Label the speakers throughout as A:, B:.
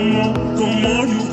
A: como, como you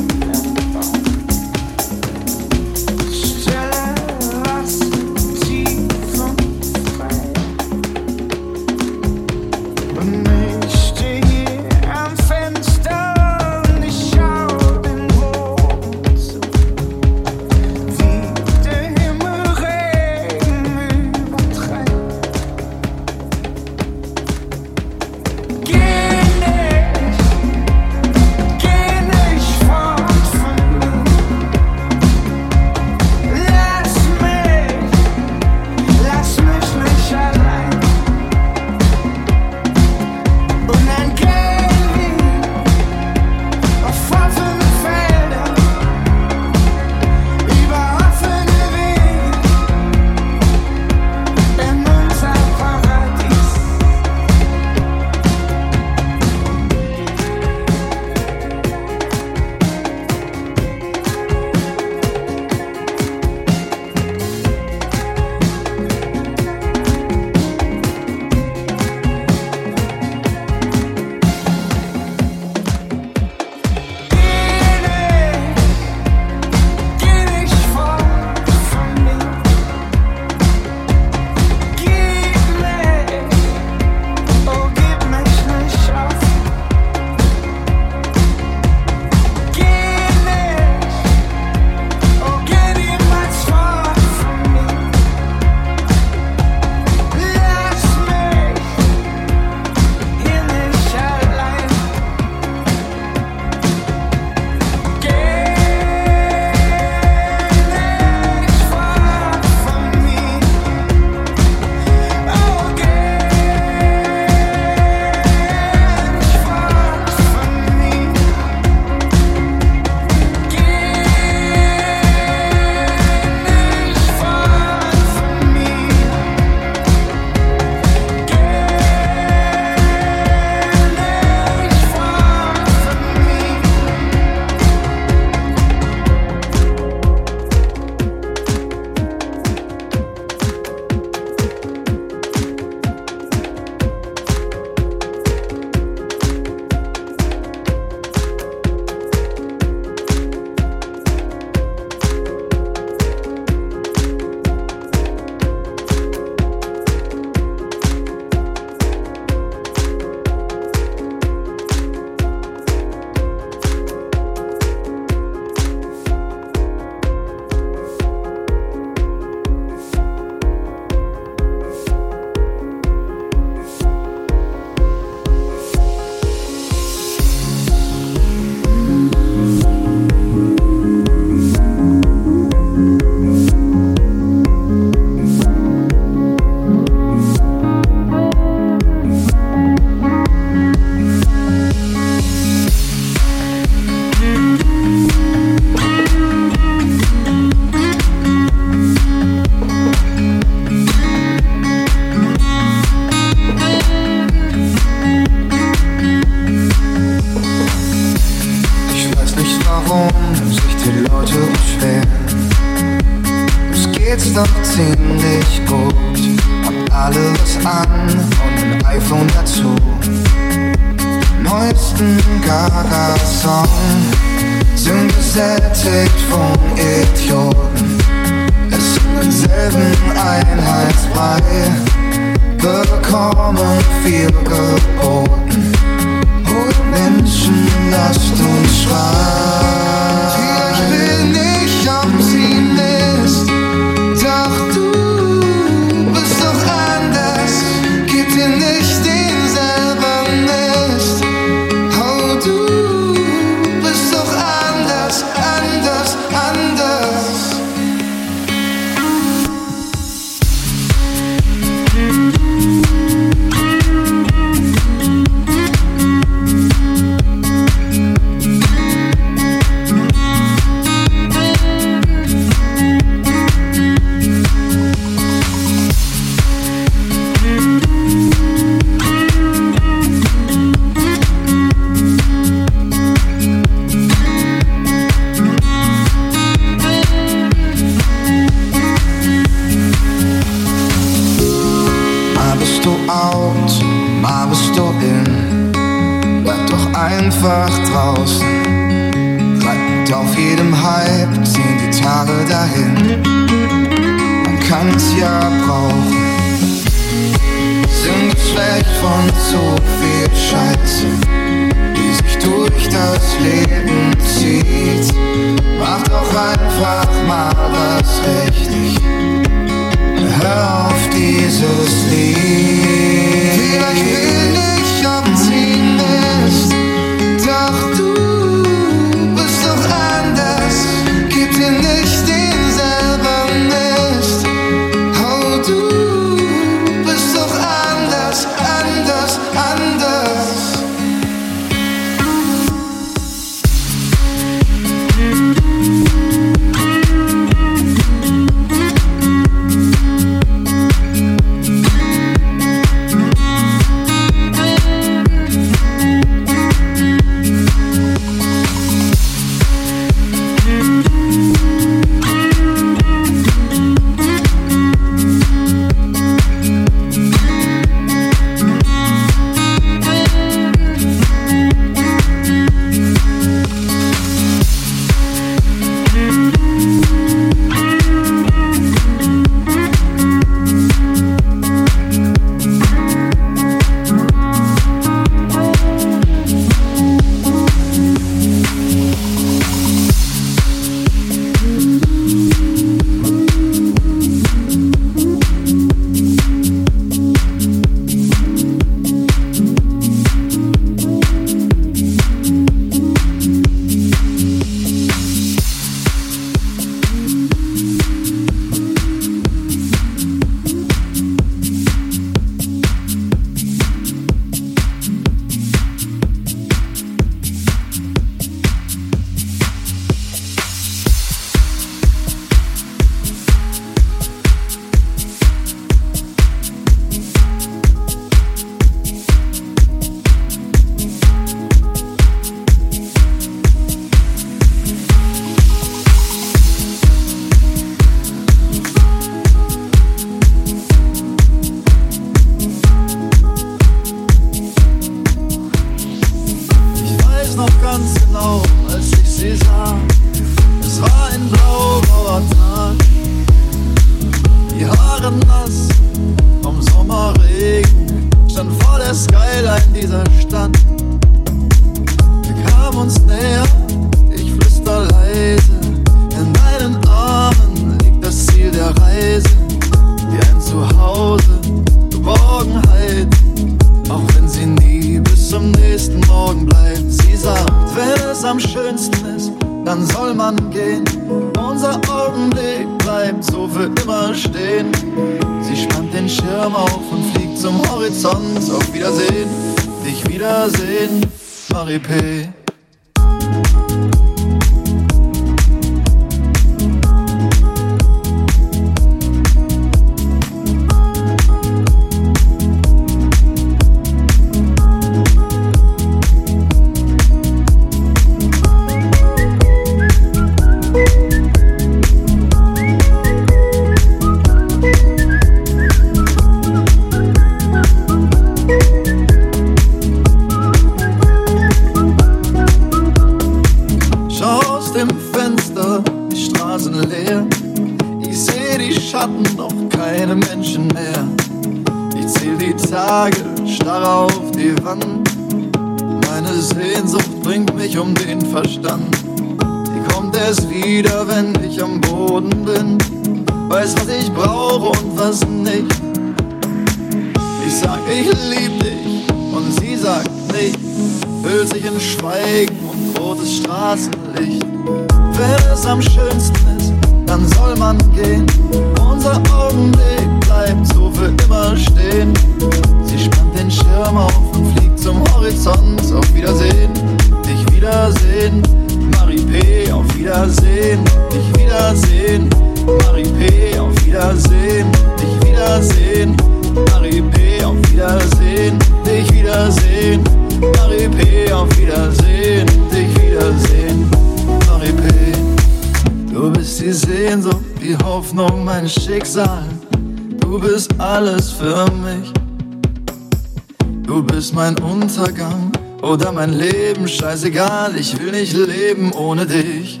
A: scheißegal, ich will nicht leben ohne dich.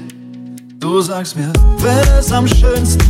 A: Du sagst mir, wer ist am schönsten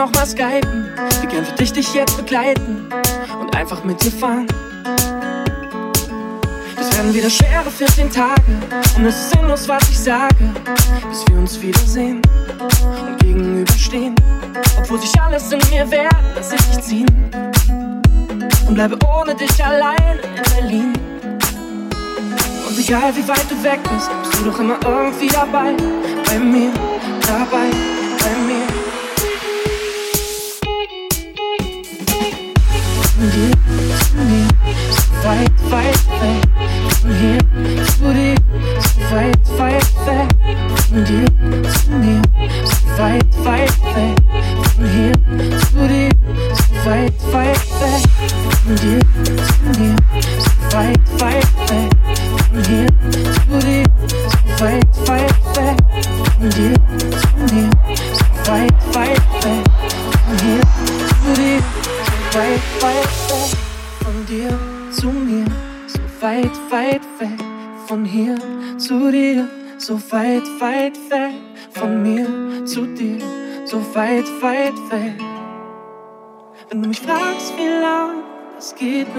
B: noch
C: mal skypen. Wie gern würde ich dich jetzt begleiten und einfach mitzufahren? Das werden wieder schwere 14 Tage und es ist sinnlos, was ich sage, bis wir uns wiedersehen und gegenüberstehen. Obwohl sich alles in mir wehrt, dass ich dich ziehen und bleibe ohne dich allein in Berlin. Und egal wie weit du weg bist, bist du doch immer irgendwie dabei, bei mir dabei.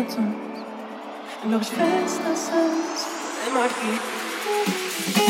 D: horizont, los Fenster sind
E: immer viel.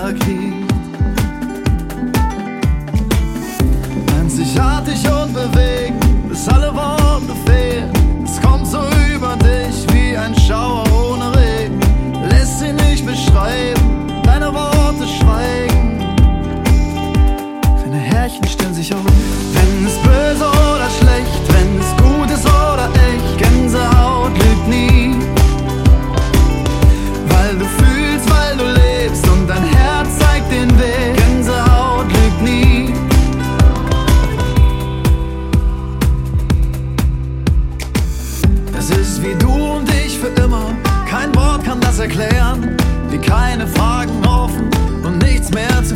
E: Paket. Einzigartig und bewegt, bis alle Worte fehlen. Es kommt so über dich wie ein Schauer ohne Regen. Lässt sie nicht beschreiben, deine Worte schweigen. Deine Härchen stellen sich auf, wenn es böse ist.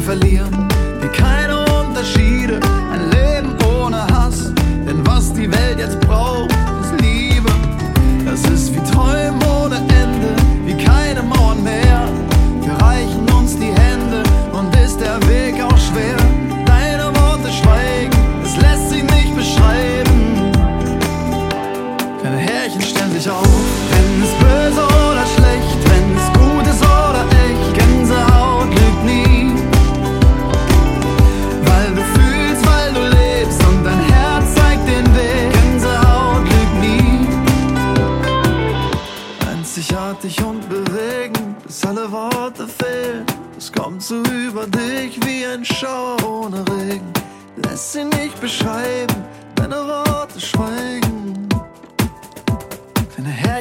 E: verlieren.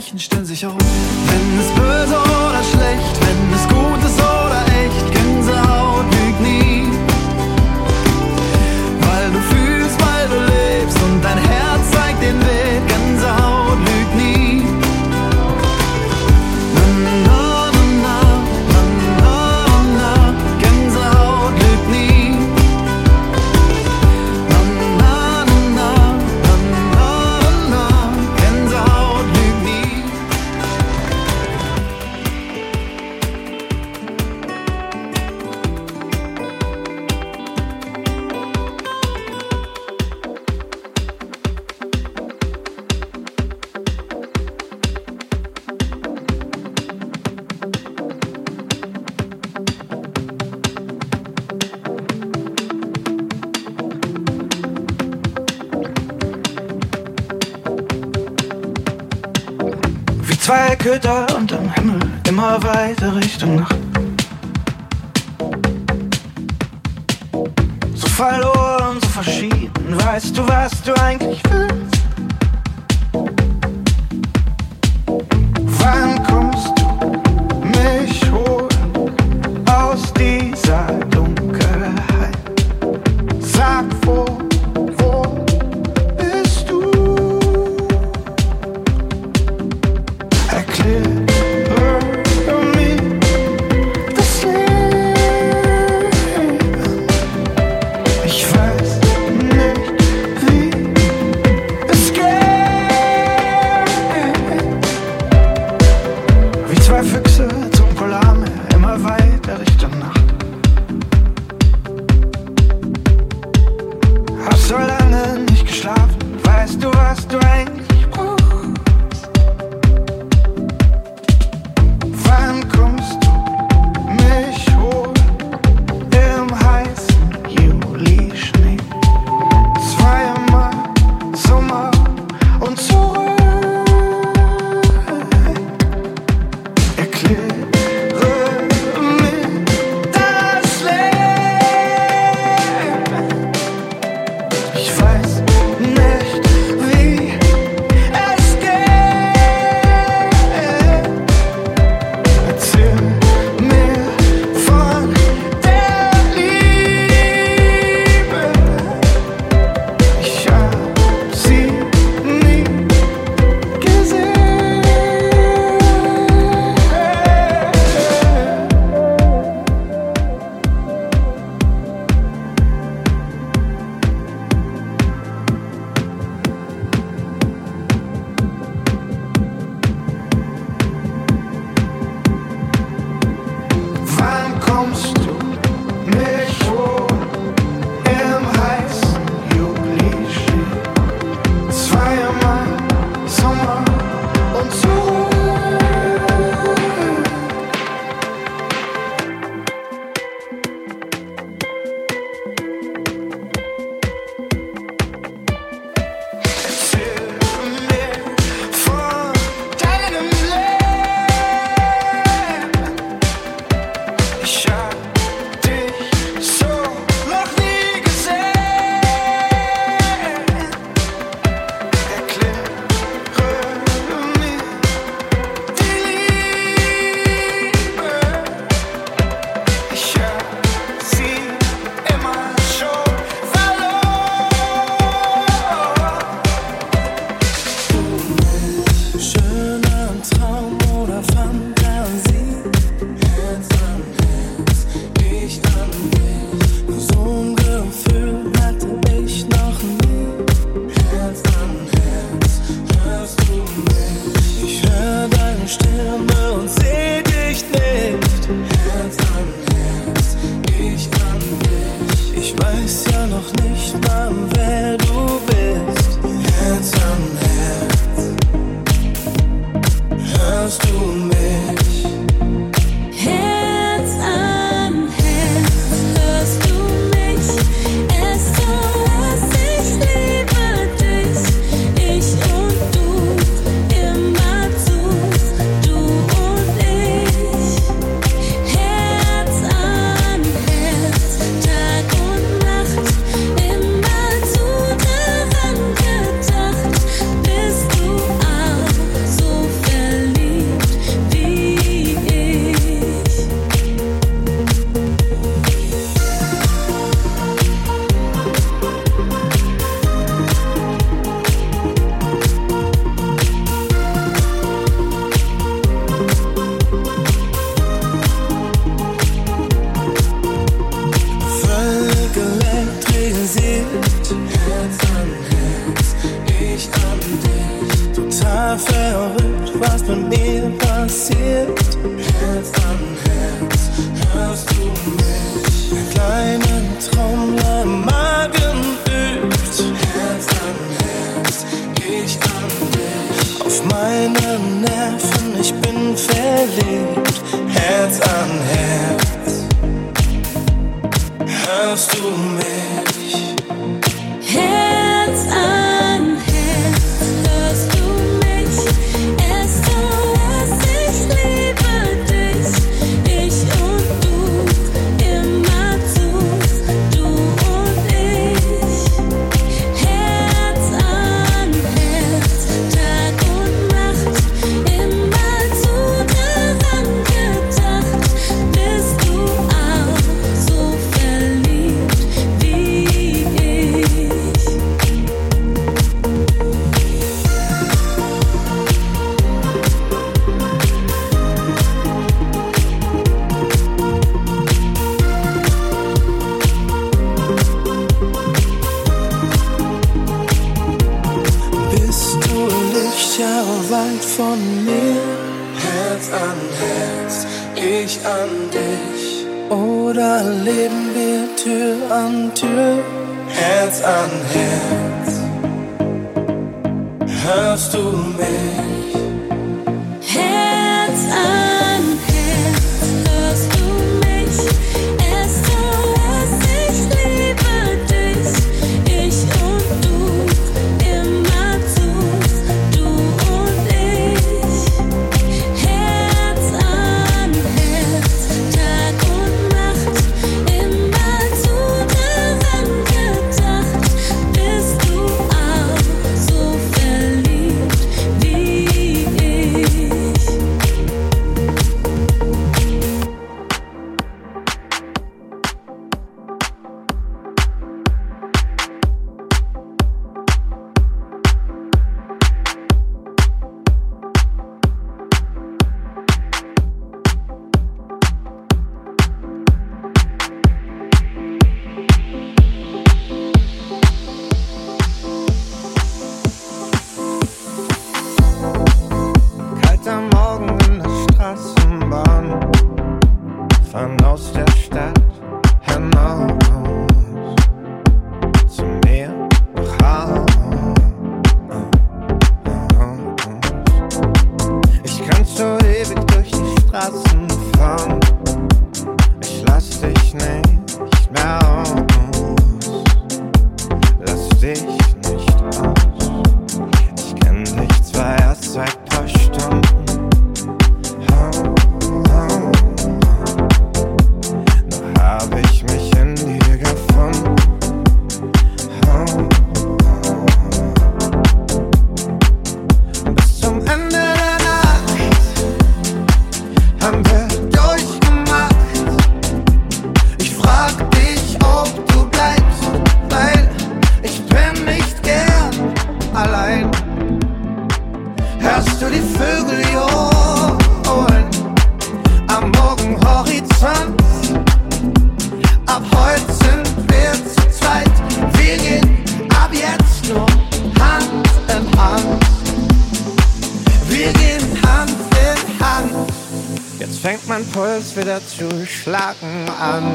E: Deine Härchen stellen sich auf. Wenn es böse oder schlecht,
D: Ab heute sind wir zu zweit. Wir gehen ab jetzt nur Hand in Hand. Wir gehen Hand in Hand. Jetzt fängt mein Puls wieder zu schlagen an.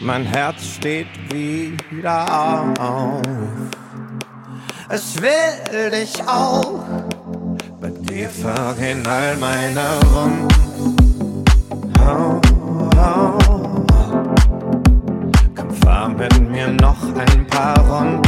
D: Mein Herz steht wieder auf. Es will dich auch. Bei dir vergehen all meine Wunden. Oh, oh.
F: daran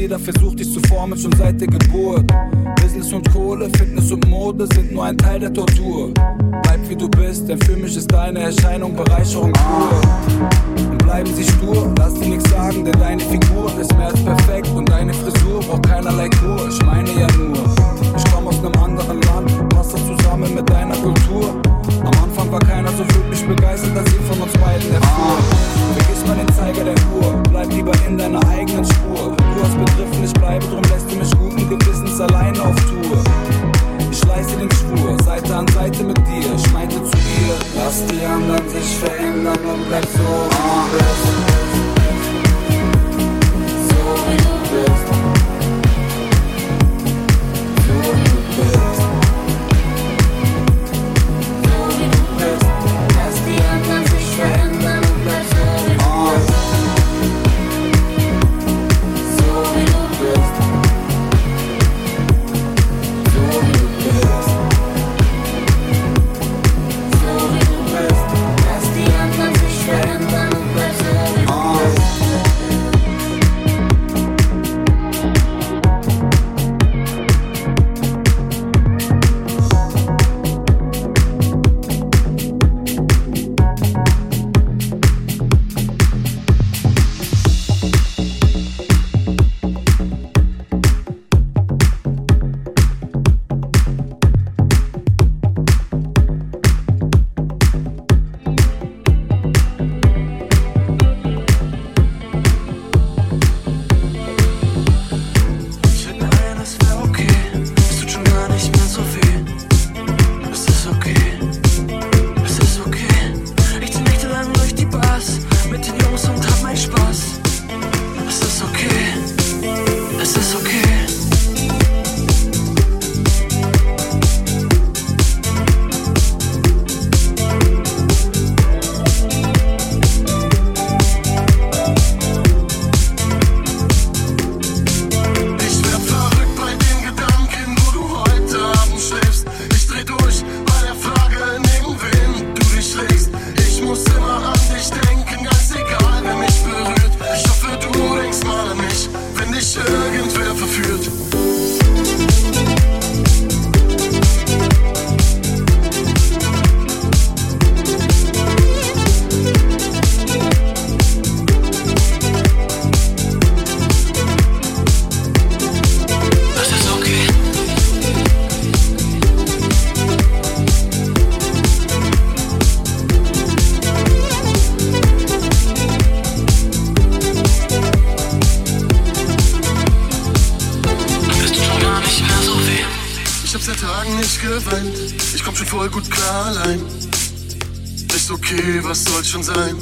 F: jeder versucht dich zu formen, schon seit der Geburt. Business und Kohle, Fitness und Mode sind nur ein Teil der Tortur. Bleib wie du bist, denn für mich ist deine Erscheinung Bereicherung
G: geweint. Ich komm schon voll gut klar allein. Ist okay, was soll schon sein?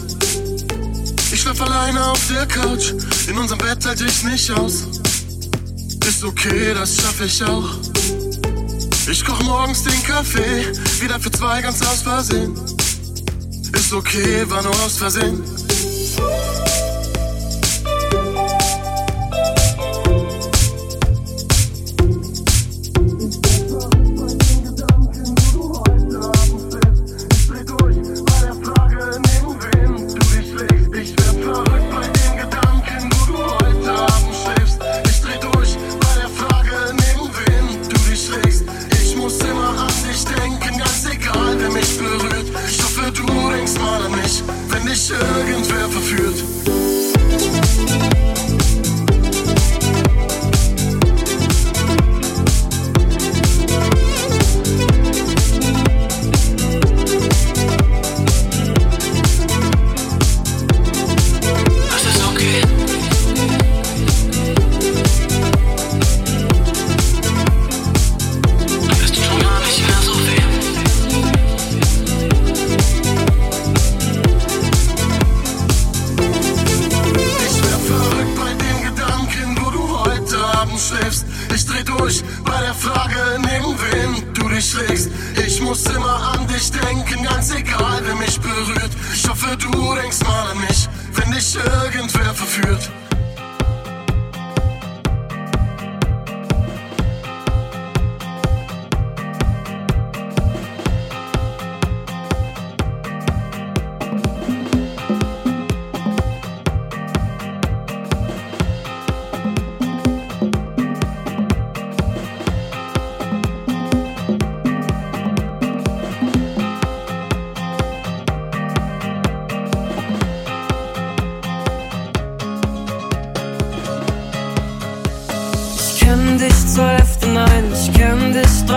G: Ich schlaf alleine auf der Couch. In unserem Bett halte ich nicht aus. Ist okay, das schaffe ich auch. Ich koch morgens den Kaffee, wieder für zwei ganz aus Versehen. Ist okay, war nur aus Versehen.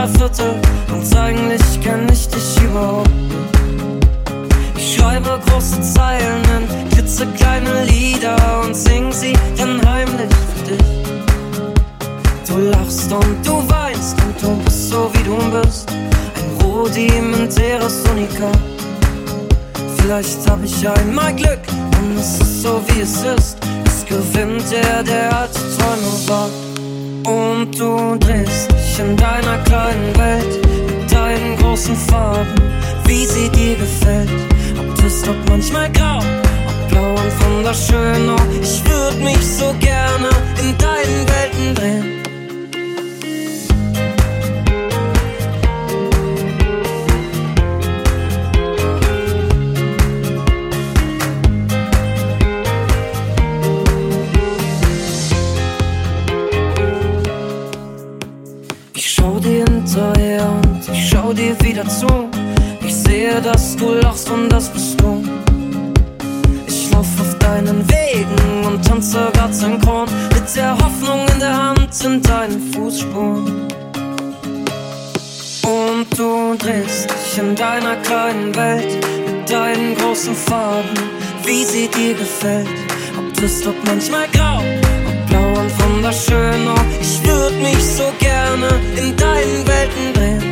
A: Viertel und eigentlich kenn ich dich überhaupt. Ich schreibe große Zeilen in klitzekleine Lieder und sing sie dann heimlich für dich. Du lachst und du weinst und du bist so wie du bist, ein rudimentäres Unikat. Vielleicht hab ich einmal Glück und es ist so wie es ist. Es gewinnt der, der alte Träume wagt. Kleinen Welt mit deinen großen Farben, wie sie dir gefällt. Ob Twist, ob manchmal grau, ob blau und wunderschön. Oh, ich würd mich so gerne in deinen Welten drehen. Sie dir gefällt. Ob Twist, ob manchmal grau, ob blau und wunderschön. Oh, ich würd mich so gerne in deinen Welten drehen.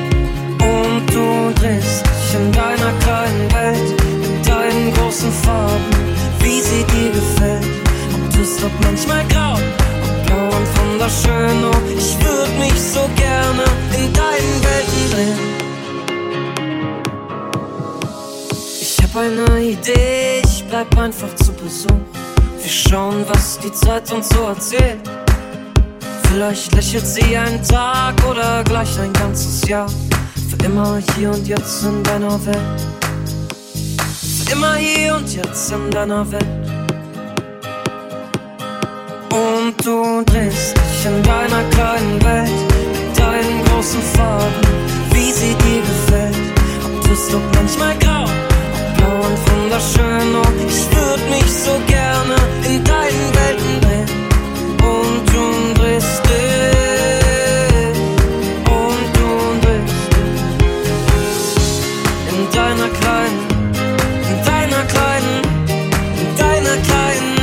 A: Und du drehst dich in deiner kleinen Welt mit deinen großen Farben, wie sie dir gefällt. Ob Twist, ob manchmal grau, ob blau und wunderschön. Oh, ich würd mich so gerne in deinen Welten drehen. Ich hab eine Idee, bleib einfach zu Besuch. Wir schauen, was die Zeit uns so erzählt. Vielleicht lächelt sie einen Tag oder gleich ein ganzes Jahr. Für immer hier und jetzt in deiner Welt. Für immer hier und jetzt in deiner Welt. Und du drehst dich in deiner kleinen Welt mit deinen großen Farben, wie sie dir gefällt. Ob Twist, ob manchmal blau und wunderschön. Oh, ich würd mich so gerne in deinen Welten drehen. Und du drehst dich. Und du drehst. In deiner kleinen, in deiner kleinen, in deiner kleinen,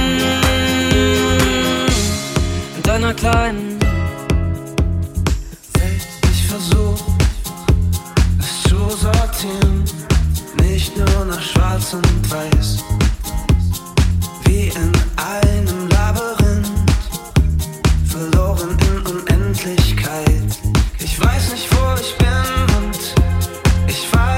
A: in deiner kleinen
H: Unendlichkeit. Ich weiß nicht, wo ich bin und ich fall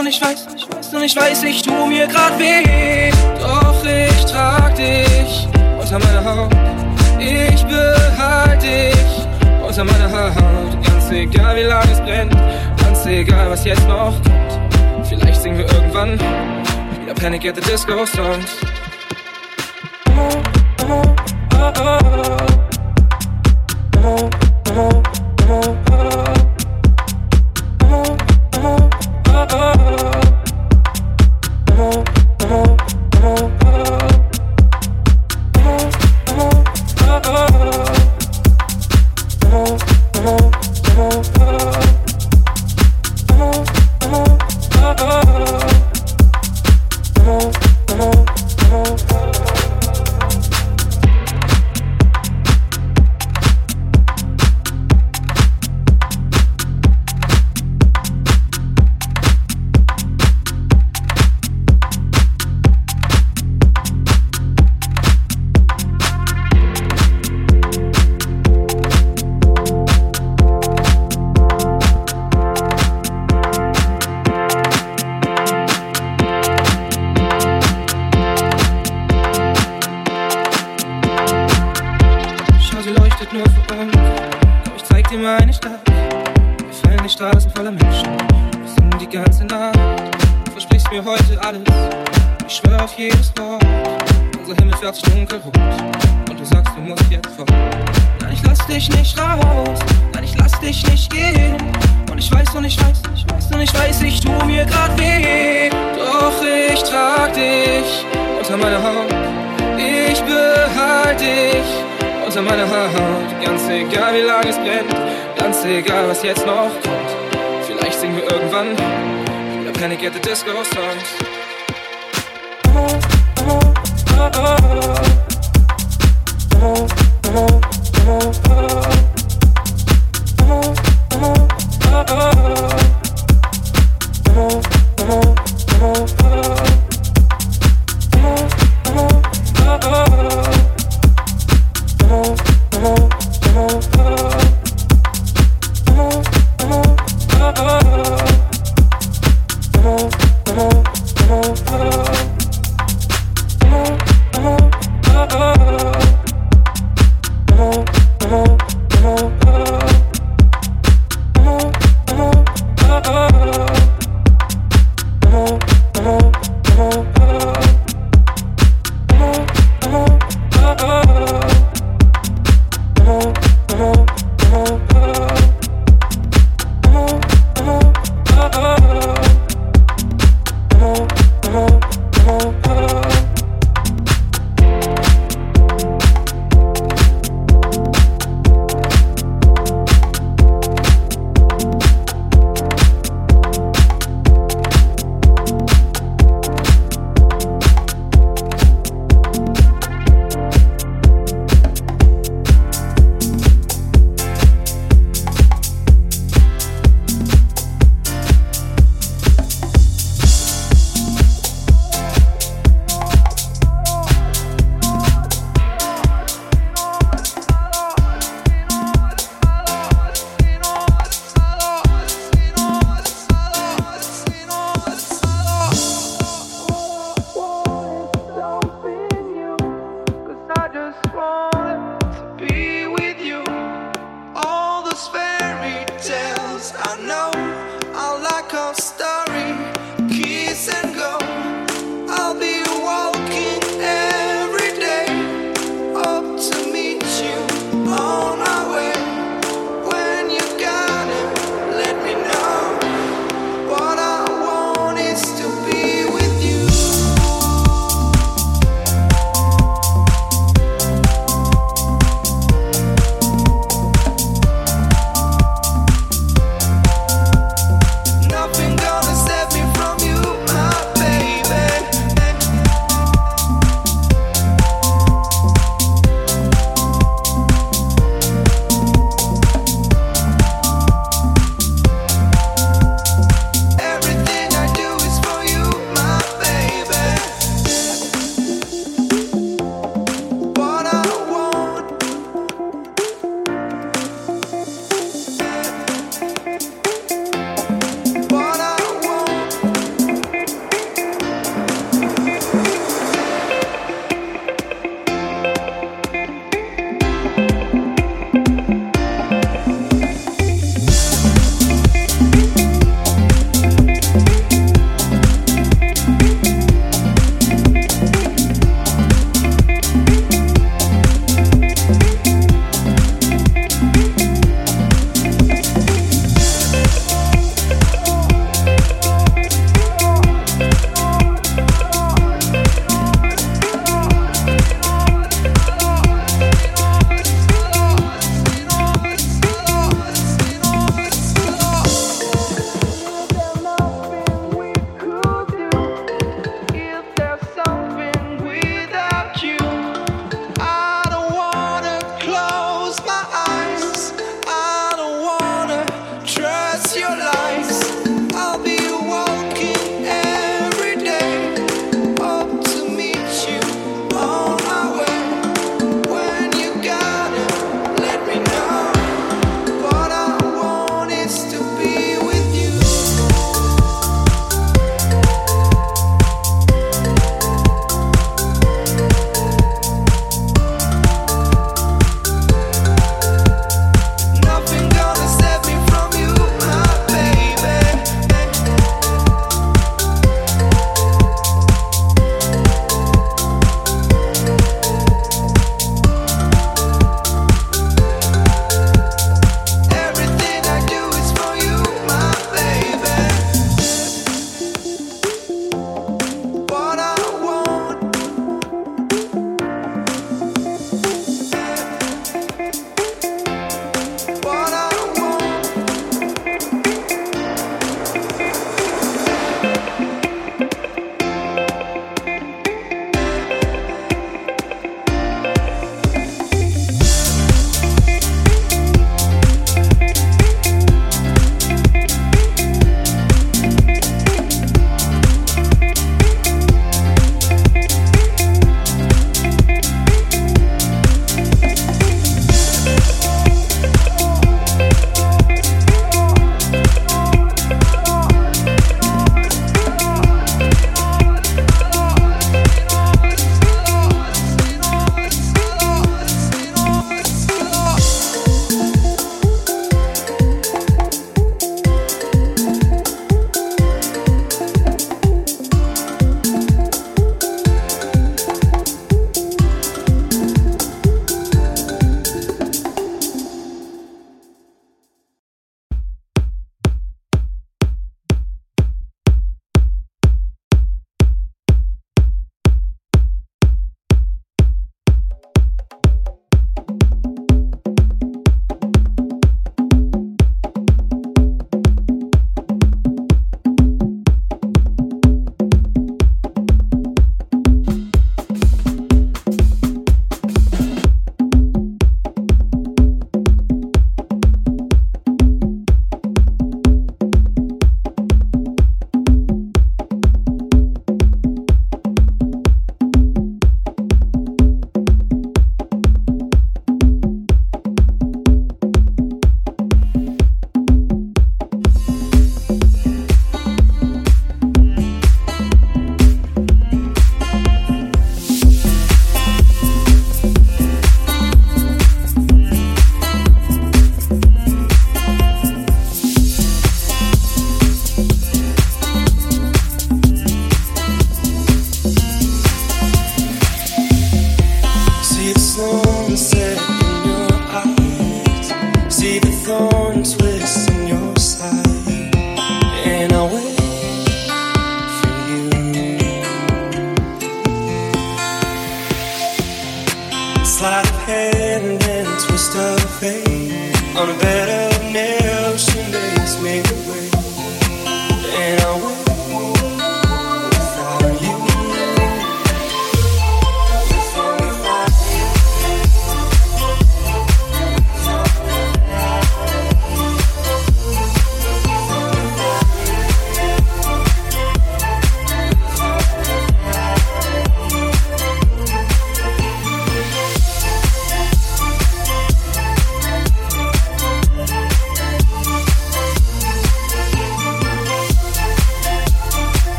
H: und ich
I: weiß, ich weiß und ich weiß, ich tu mir grad weh. Doch ich trag dich unter meiner Haut. Ich behalte dich unter meiner Haut. Ganz egal wie lange es brennt, ganz egal was jetzt noch kommt. Vielleicht singen wir irgendwann wieder Panic at the Disco Songs.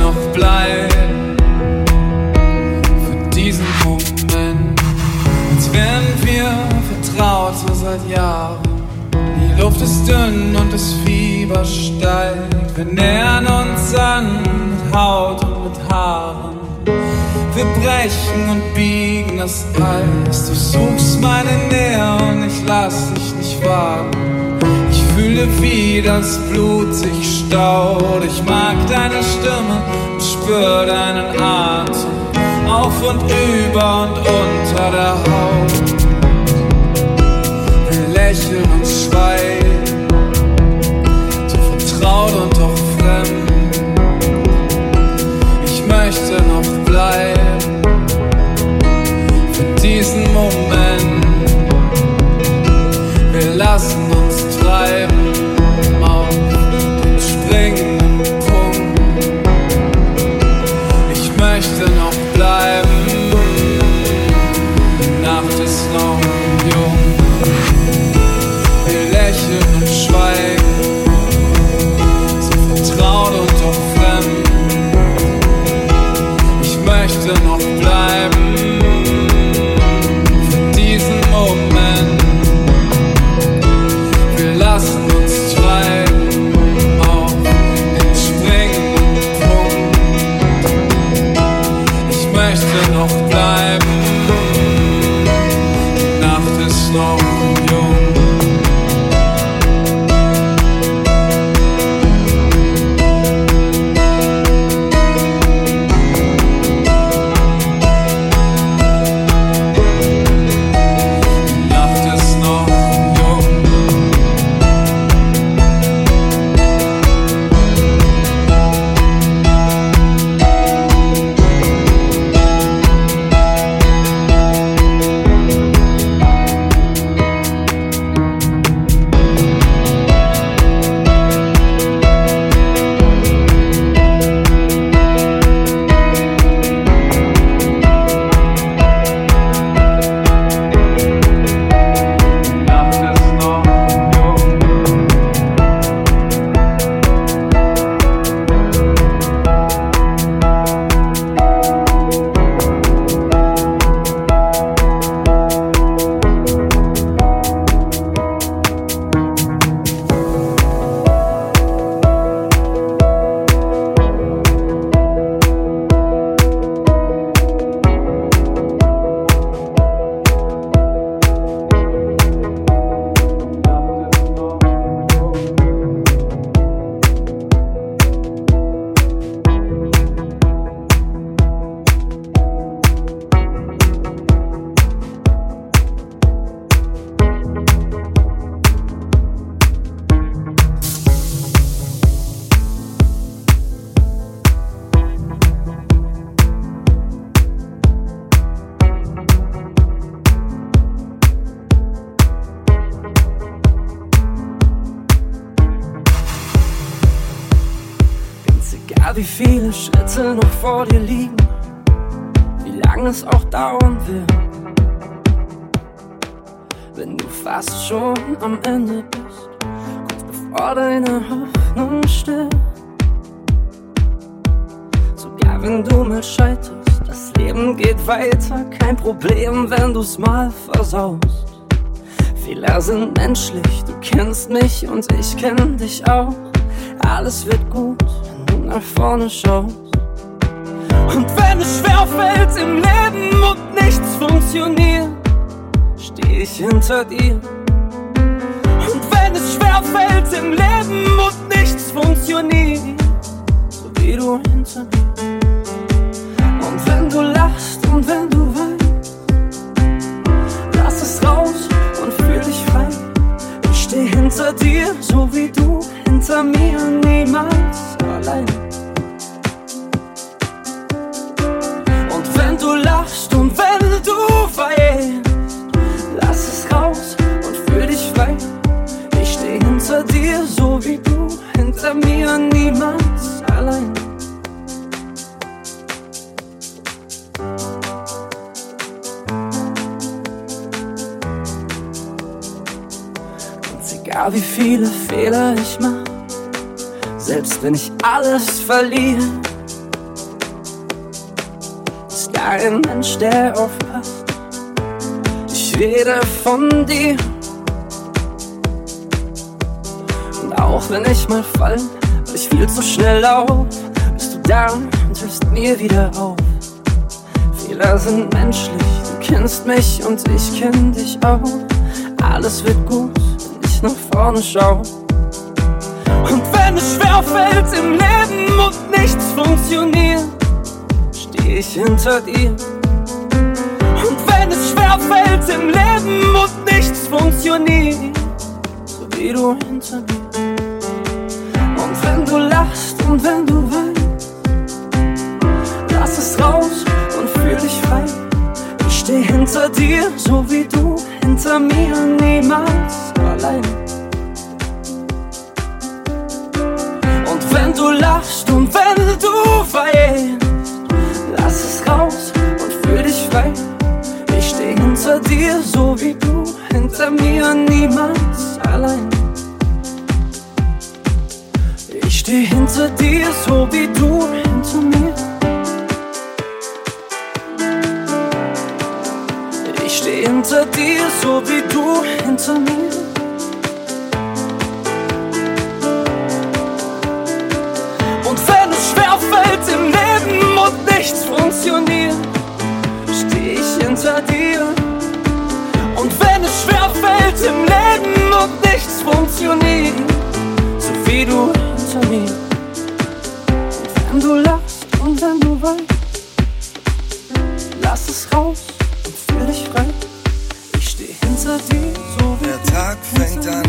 I: Noch
J: bleiben für diesen Moment, als wären wir vertraut seit Jahren. Die Luft ist dünn und das Fieber steigt. Wir nähern uns an mit Haut und mit Haaren. Wir brechen und biegen das Eis. Du suchst meine Nähe und ich lass dich nicht warten. Fühle, wie das Blut sich staut. Ich mag deine Stimme und spür deinen Atem. Auf und über und unter der Haut. Wir lächeln und schweigen. So vertraut und doch fremd. Ich möchte noch bleiben für diesen Moment.
I: Dich auch. Alles wird gut, wenn du nach vorne schaust. Und wenn es schwer fällt im Leben und nichts funktioniert, steh ich hinter dir. Von dir. Und auch wenn ich mal fall, weil ich viel zu schnell auf, bist du da und hilfst mir wieder auf. Fehler sind menschlich, du kennst mich und ich kenn dich auch. Alles wird gut, wenn ich nach vorne schau. Und wenn es schwer fällt im Leben und nichts funktioniert, steh ich hinter dir. Fällt im Leben und nichts funktioniert, so wie du hinter mir. Und wenn du lachst und wenn du weinst, lass es raus und fühl dich frei. Ich steh hinter dir, so wie du hinter mir, niemals allein. Und wenn du lachst und wenn du weinst, dir, so wie du hinter mir, niemals allein. Ich steh hinter dir, so wie du hinter mir. Ich steh hinter dir, so wie du hinter mir. Und wenn es schwer im Leben und nichts funktioniert, steh ich hinter dir. Schwer fällt im Leben und nichts funktioniert, so wie du hinter mir. Und wenn du lachst und wenn du weinst, lass es raus und fühl dich frei. Ich steh hinter dir, so wie
H: Der Tag fängt
D: an,